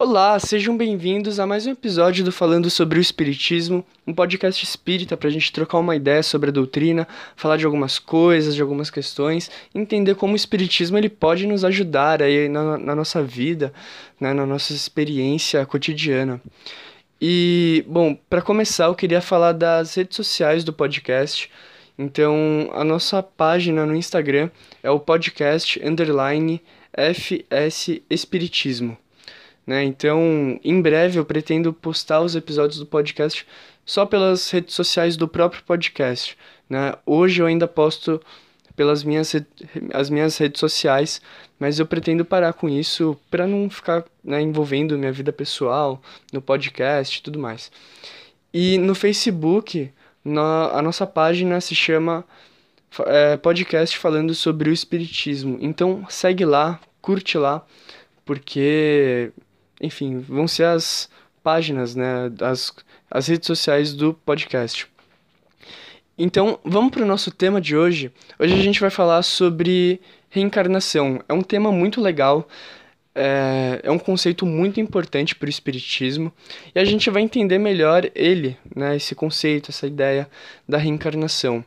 Olá, sejam bem-vindos a mais um episódio do Falando sobre o Espiritismo, um podcast espírita para a gente trocar uma ideia sobre a doutrina, falar de algumas coisas, de algumas questões, entender como o Espiritismo ele pode nos ajudar aí na, na nossa vida, né, na nossa experiência cotidiana. E, bom, para começar, eu queria falar das redes sociais do podcast. Então, a nossa página no Instagram é o podcast underline FS Espiritismo. Né? Então, em breve eu pretendo postar os episódios do podcast só pelas redes sociais do próprio podcast. Né? Hoje eu ainda posto pelas minhas, as minhas redes sociais, mas eu pretendo parar com isso para não ficar né, envolvendo minha vida pessoal no podcast e tudo mais. E no Facebook, na, a nossa página se chama é, Podcast Falando sobre o Espiritismo. Então segue lá, curte lá, porque enfim, vão ser as páginas, né, as, as redes sociais do podcast. Então, vamos para o nosso tema de hoje. Hoje a gente vai falar sobre reencarnação. É um tema muito legal, é, é um conceito muito importante para o Espiritismo e a gente vai entender melhor ele, né, esse conceito, essa ideia da reencarnação.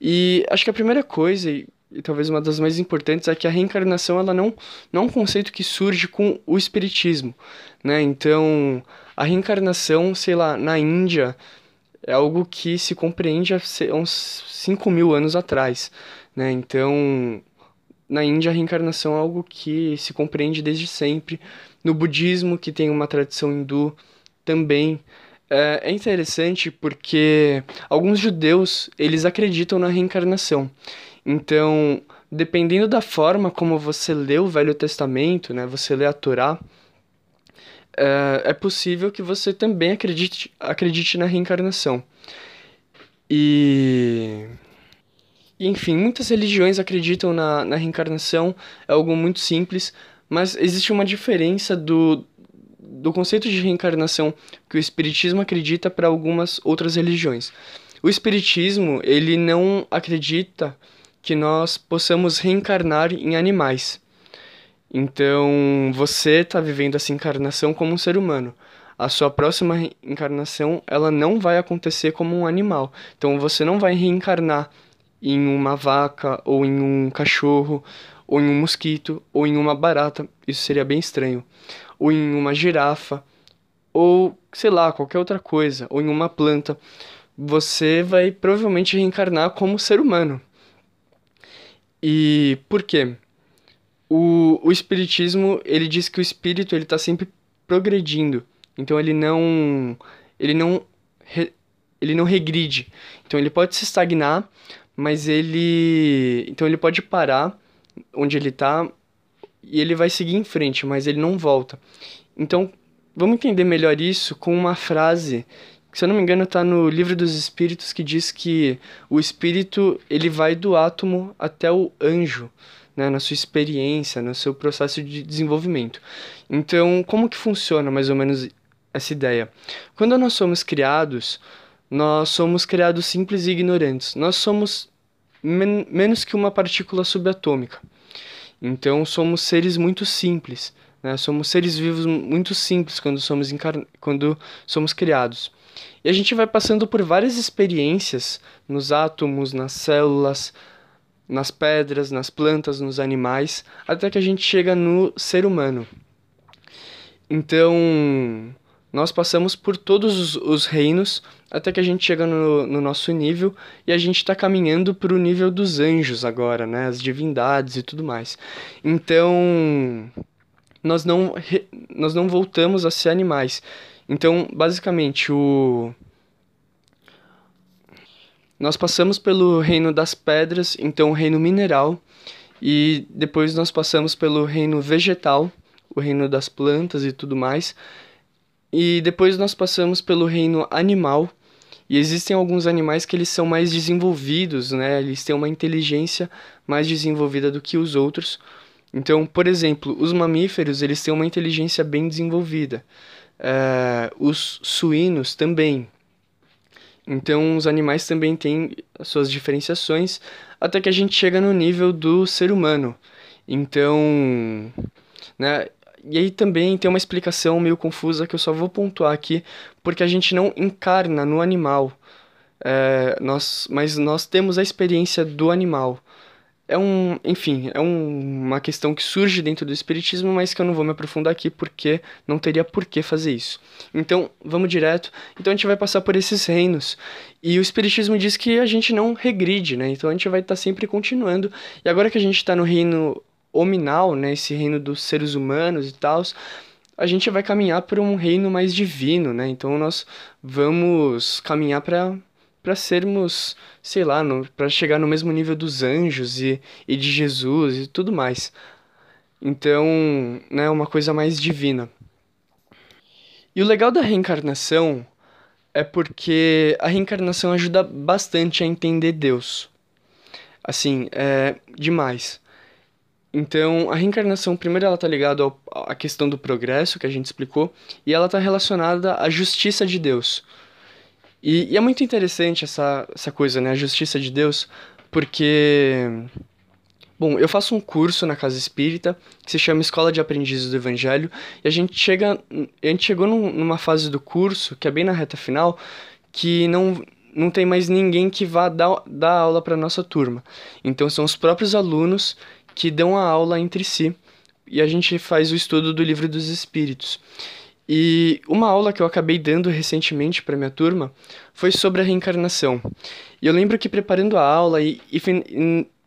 E acho que a primeira coisa, e talvez uma das mais importantes é que a reencarnação ela não, não é um conceito que surge com o espiritismo, né? Então, a reencarnação, sei lá, na Índia é algo que se compreende há uns 5 mil anos atrás, né? Então, na Índia a reencarnação é algo que se compreende desde sempre. No budismo, que tem uma tradição hindu, também é, é interessante porque alguns judeus eles acreditam na reencarnação. Então, dependendo da forma como você lê o Velho Testamento, né, você lê a Torá, é, é possível que você também acredite, acredite na reencarnação. E. Enfim, muitas religiões acreditam na, na reencarnação, é algo muito simples, mas existe uma diferença do, do conceito de reencarnação que o Espiritismo acredita para algumas outras religiões. O Espiritismo, ele não acredita que nós possamos reencarnar em animais. Então, você está vivendo essa encarnação como um ser humano. A sua próxima encarnação, ela não vai acontecer como um animal. Então, você não vai reencarnar em uma vaca, ou em um cachorro, ou em um mosquito, ou em uma barata. Isso seria bem estranho. Ou em uma girafa, ou sei lá, qualquer outra coisa, ou em uma planta. Você vai provavelmente reencarnar como ser humano. E por quê? O, o espiritismo, ele diz que o espírito ele está sempre progredindo. Então ele não ele não re, ele não regride. Então ele pode se estagnar, mas ele então ele pode parar onde ele está e ele vai seguir em frente, mas ele não volta. Então, vamos entender melhor isso com uma frase se eu não me engano, está no livro dos Espíritos que diz que o espírito ele vai do átomo até o anjo, né, na sua experiência, no seu processo de desenvolvimento. Então, como que funciona mais ou menos essa ideia? Quando nós somos criados, nós somos criados simples e ignorantes. Nós somos men menos que uma partícula subatômica. Então, somos seres muito simples. Né? Somos seres vivos muito simples quando somos, quando somos criados. E a gente vai passando por várias experiências nos átomos, nas células, nas pedras, nas plantas, nos animais, até que a gente chega no ser humano. Então, nós passamos por todos os, os reinos até que a gente chega no, no nosso nível e a gente está caminhando para o nível dos anjos agora, né? As divindades e tudo mais. Então, nós não, nós não voltamos a ser animais. Então, basicamente, o nós passamos pelo reino das pedras, então o reino mineral, e depois nós passamos pelo reino vegetal, o reino das plantas e tudo mais. E depois nós passamos pelo reino animal, e existem alguns animais que eles são mais desenvolvidos, né? Eles têm uma inteligência mais desenvolvida do que os outros. Então, por exemplo, os mamíferos, eles têm uma inteligência bem desenvolvida. Uh, os suínos também. Então, os animais também têm as suas diferenciações, até que a gente chega no nível do ser humano. Então, né, e aí também tem uma explicação meio confusa que eu só vou pontuar aqui, porque a gente não encarna no animal, é, nós, mas nós temos a experiência do animal. É um, enfim, é um, uma questão que surge dentro do espiritismo, mas que eu não vou me aprofundar aqui porque não teria por que fazer isso. Então, vamos direto. Então a gente vai passar por esses reinos. E o espiritismo diz que a gente não regride, né? Então a gente vai estar tá sempre continuando. E agora que a gente está no reino hominal, né, esse reino dos seres humanos e tal, a gente vai caminhar para um reino mais divino, né? Então nós vamos caminhar para para sermos, sei lá, para chegar no mesmo nível dos anjos e, e de Jesus e tudo mais. Então, né, uma coisa mais divina. E o legal da reencarnação é porque a reencarnação ajuda bastante a entender Deus. Assim, é demais. Então, a reencarnação, primeiro, ela tá ligada à questão do progresso que a gente explicou, e ela tá relacionada à justiça de Deus. E, e, é muito interessante essa, essa coisa, né? A justiça de Deus, porque. Bom, eu faço um curso na Casa Espírita que se chama Escola de Aprendizes do Evangelho, e a gente chega. A gente chegou num, numa fase do curso, que é bem na reta final, que não, não tem mais ninguém que vá dar, dar aula para nossa turma. Então são os próprios alunos que dão a aula entre si, e a gente faz o estudo do livro dos Espíritos. E uma aula que eu acabei dando recentemente para minha turma foi sobre a reencarnação. E eu lembro que preparando a aula e, e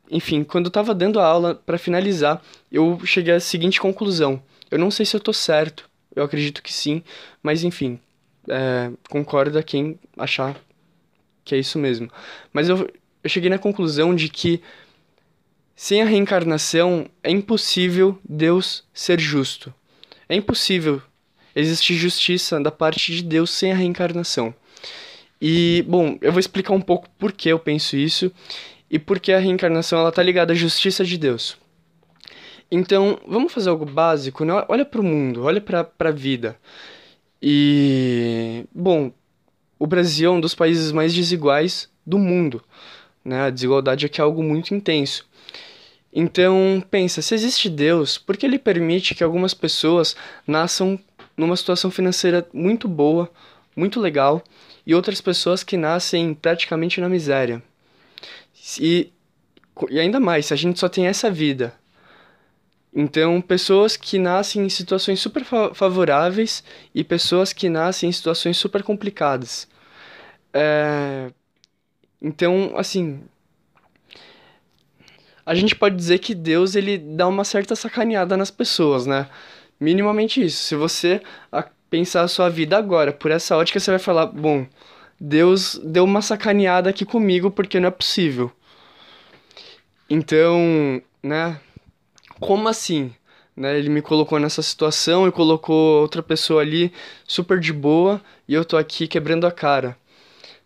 enfim, quando eu estava dando a aula para finalizar, eu cheguei à seguinte conclusão: eu não sei se eu estou certo. Eu acredito que sim, mas enfim, é, concorda quem achar que é isso mesmo. Mas eu, eu cheguei na conclusão de que sem a reencarnação é impossível Deus ser justo. É impossível existe justiça da parte de Deus sem a reencarnação. E, bom, eu vou explicar um pouco por que eu penso isso e por que a reencarnação ela tá ligada à justiça de Deus. Então, vamos fazer algo básico, né? Olha para o mundo, olha para a vida. E, bom, o Brasil é um dos países mais desiguais do mundo. Né? A desigualdade aqui é algo muito intenso. Então, pensa, se existe Deus, por que ele permite que algumas pessoas nasçam numa situação financeira muito boa, muito legal, e outras pessoas que nascem praticamente na miséria. E, e ainda mais, a gente só tem essa vida. Então, pessoas que nascem em situações super favoráveis e pessoas que nascem em situações super complicadas. É... Então, assim, a gente pode dizer que Deus ele dá uma certa sacaneada nas pessoas, né? Minimamente isso. Se você pensar a sua vida agora por essa ótica, você vai falar: bom, Deus deu uma sacaneada aqui comigo porque não é possível. Então, né? Como assim? Né, ele me colocou nessa situação e colocou outra pessoa ali super de boa e eu tô aqui quebrando a cara.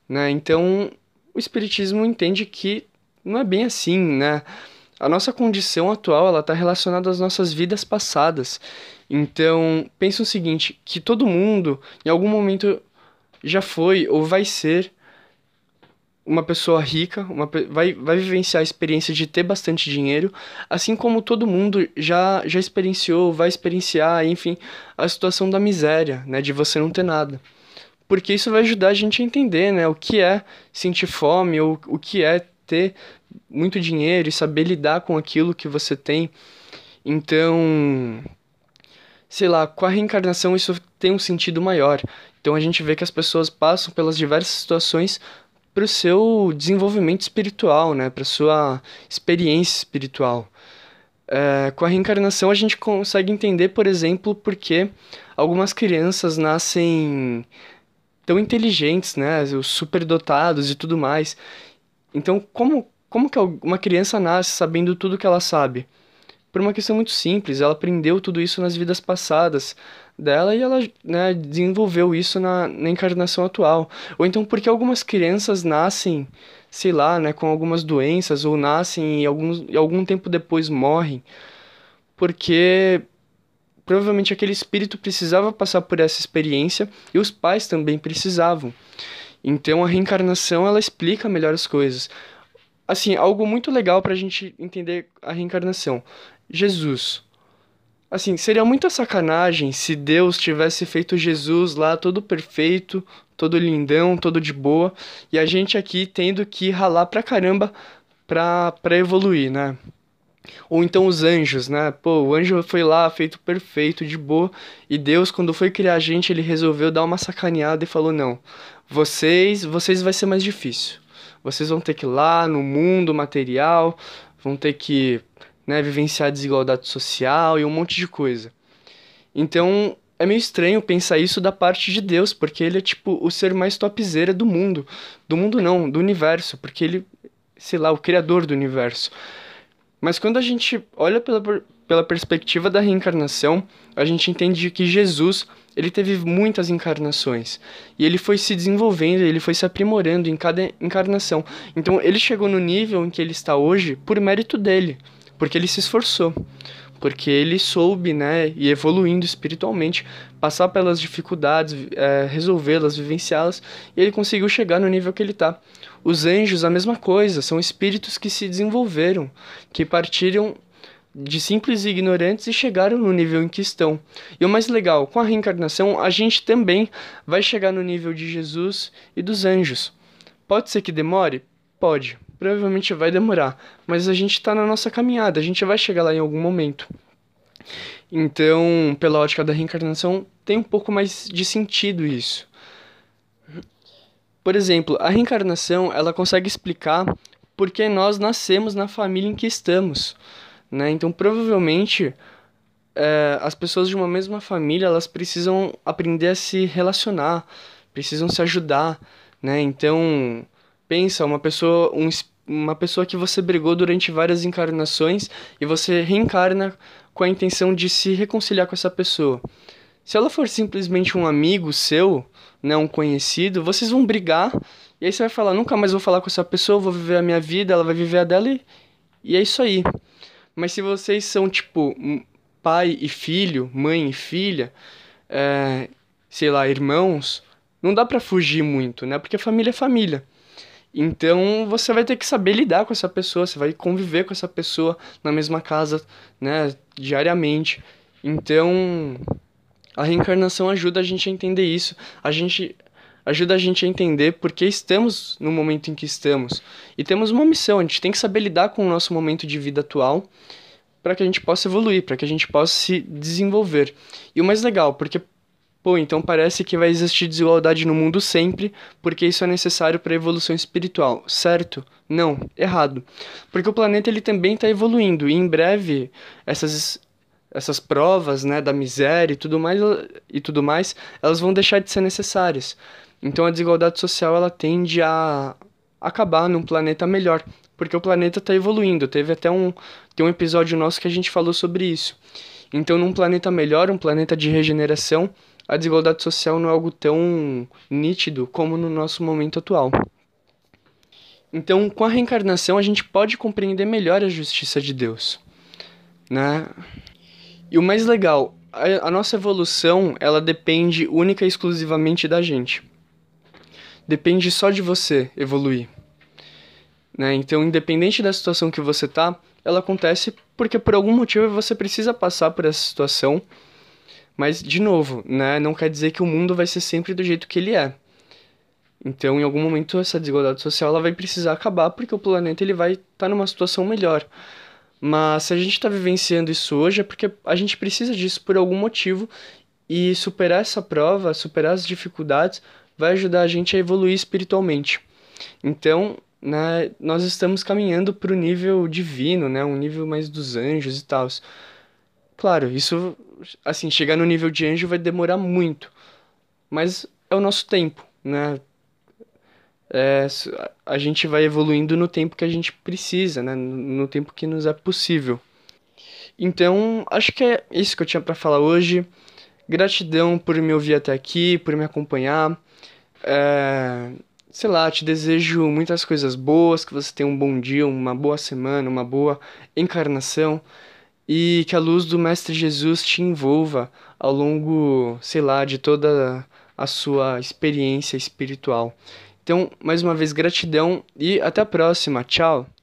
Né? Então, o espiritismo entende que não é bem assim, né? A nossa condição atual, ela está relacionada às nossas vidas passadas. Então, pensa o seguinte, que todo mundo, em algum momento, já foi ou vai ser uma pessoa rica, uma, vai, vai vivenciar a experiência de ter bastante dinheiro, assim como todo mundo já, já experienciou, vai experienciar, enfim, a situação da miséria, né, de você não ter nada. Porque isso vai ajudar a gente a entender, né, o que é sentir fome, ou o que é ter muito dinheiro e saber lidar com aquilo que você tem. Então, sei lá, com a reencarnação isso tem um sentido maior. Então a gente vê que as pessoas passam pelas diversas situações para o seu desenvolvimento espiritual, né, para sua experiência espiritual. É, com a reencarnação a gente consegue entender, por exemplo, porque algumas crianças nascem tão inteligentes, né, os superdotados e tudo mais. Então, como como que uma criança nasce sabendo tudo que ela sabe? Por uma questão muito simples, ela aprendeu tudo isso nas vidas passadas dela e ela né, desenvolveu isso na, na encarnação atual. Ou então porque algumas crianças nascem, sei lá, né, com algumas doenças ou nascem e, alguns, e algum tempo depois morrem. Porque provavelmente aquele espírito precisava passar por essa experiência e os pais também precisavam. Então a reencarnação ela explica melhor as coisas assim, algo muito legal para a gente entender a reencarnação. Jesus. Assim, seria muita sacanagem se Deus tivesse feito Jesus lá todo perfeito, todo lindão, todo de boa, e a gente aqui tendo que ralar pra caramba pra, pra evoluir, né? Ou então os anjos, né? Pô, o anjo foi lá, feito perfeito, de boa, e Deus, quando foi criar a gente, ele resolveu dar uma sacaneada e falou: não, vocês, vocês vai ser mais difícil. Vocês vão ter que ir lá no mundo material, vão ter que né, vivenciar desigualdade social e um monte de coisa. Então, é meio estranho pensar isso da parte de Deus, porque ele é tipo o ser mais topzera do mundo. Do mundo não, do universo, porque ele, sei lá, o criador do universo. Mas quando a gente olha pela, pela perspectiva da reencarnação, a gente entende que Jesus, ele teve muitas encarnações. E ele foi se desenvolvendo, ele foi se aprimorando em cada encarnação. Então, ele chegou no nível em que ele está hoje por mérito dele porque ele se esforçou, porque ele soube, né, e evoluindo espiritualmente, passar pelas dificuldades, é, resolvê-las, vivenciá-las, e ele conseguiu chegar no nível que ele está. Os anjos, a mesma coisa, são espíritos que se desenvolveram, que partiram de simples ignorantes e chegaram no nível em que estão. E o mais legal, com a reencarnação, a gente também vai chegar no nível de Jesus e dos anjos. Pode ser que demore? Pode provavelmente vai demorar, mas a gente está na nossa caminhada, a gente vai chegar lá em algum momento. Então, pela ótica da reencarnação, tem um pouco mais de sentido isso. Por exemplo, a reencarnação ela consegue explicar por que nós nascemos na família em que estamos. Né? Então, provavelmente, é, as pessoas de uma mesma família elas precisam aprender a se relacionar, precisam se ajudar. Né? Então, pensa, uma pessoa, um, uma pessoa que você brigou durante várias encarnações e você reencarna com a intenção de se reconciliar com essa pessoa. Se ela for simplesmente um amigo seu, né, um conhecido, vocês vão brigar e aí você vai falar, nunca mais vou falar com essa pessoa, vou viver a minha vida, ela vai viver a dela e, e é isso aí. Mas se vocês são tipo pai e filho, mãe e filha, é, sei lá, irmãos, não dá para fugir muito, né? Porque família é família. Então você vai ter que saber lidar com essa pessoa, você vai conviver com essa pessoa na mesma casa, né, diariamente. Então a reencarnação ajuda a gente a entender isso. A gente ajuda a gente a entender por que estamos no momento em que estamos. E temos uma missão, a gente tem que saber lidar com o nosso momento de vida atual para que a gente possa evoluir, para que a gente possa se desenvolver. E o mais legal, porque Pô, então parece que vai existir desigualdade no mundo sempre, porque isso é necessário para a evolução espiritual, certo? Não, errado. Porque o planeta ele também está evoluindo e em breve essas essas provas, né, da miséria e tudo mais e tudo mais, elas vão deixar de ser necessárias. Então a desigualdade social ela tende a acabar num planeta melhor, porque o planeta está evoluindo. Teve até um tem um episódio nosso que a gente falou sobre isso. Então num planeta melhor, um planeta de regeneração, a desigualdade social não é algo tão nítido como no nosso momento atual. Então, com a reencarnação, a gente pode compreender melhor a justiça de Deus, né? E o mais legal, a, a nossa evolução, ela depende única e exclusivamente da gente. Depende só de você evoluir. Né? Então, independente da situação que você tá, ela acontece porque por algum motivo você precisa passar por essa situação mas, de novo, né, não quer dizer que o mundo vai ser sempre do jeito que ele é. Então, em algum momento, essa desigualdade social ela vai precisar acabar porque o planeta ele vai estar tá numa situação melhor. Mas se a gente está vivenciando isso hoje é porque a gente precisa disso por algum motivo e superar essa prova, superar as dificuldades, vai ajudar a gente a evoluir espiritualmente. Então, né, nós estamos caminhando para o nível divino, né, um nível mais dos anjos e tal. Claro, isso assim, chegar no nível de anjo vai demorar muito. Mas é o nosso tempo, né? É, a gente vai evoluindo no tempo que a gente precisa, né? No tempo que nos é possível. Então, acho que é isso que eu tinha para falar hoje. Gratidão por me ouvir até aqui, por me acompanhar. É, sei lá, te desejo muitas coisas boas, que você tenha um bom dia, uma boa semana, uma boa encarnação e que a luz do Mestre Jesus te envolva ao longo, sei lá, de toda a sua experiência espiritual. Então, mais uma vez, gratidão e até a próxima. Tchau!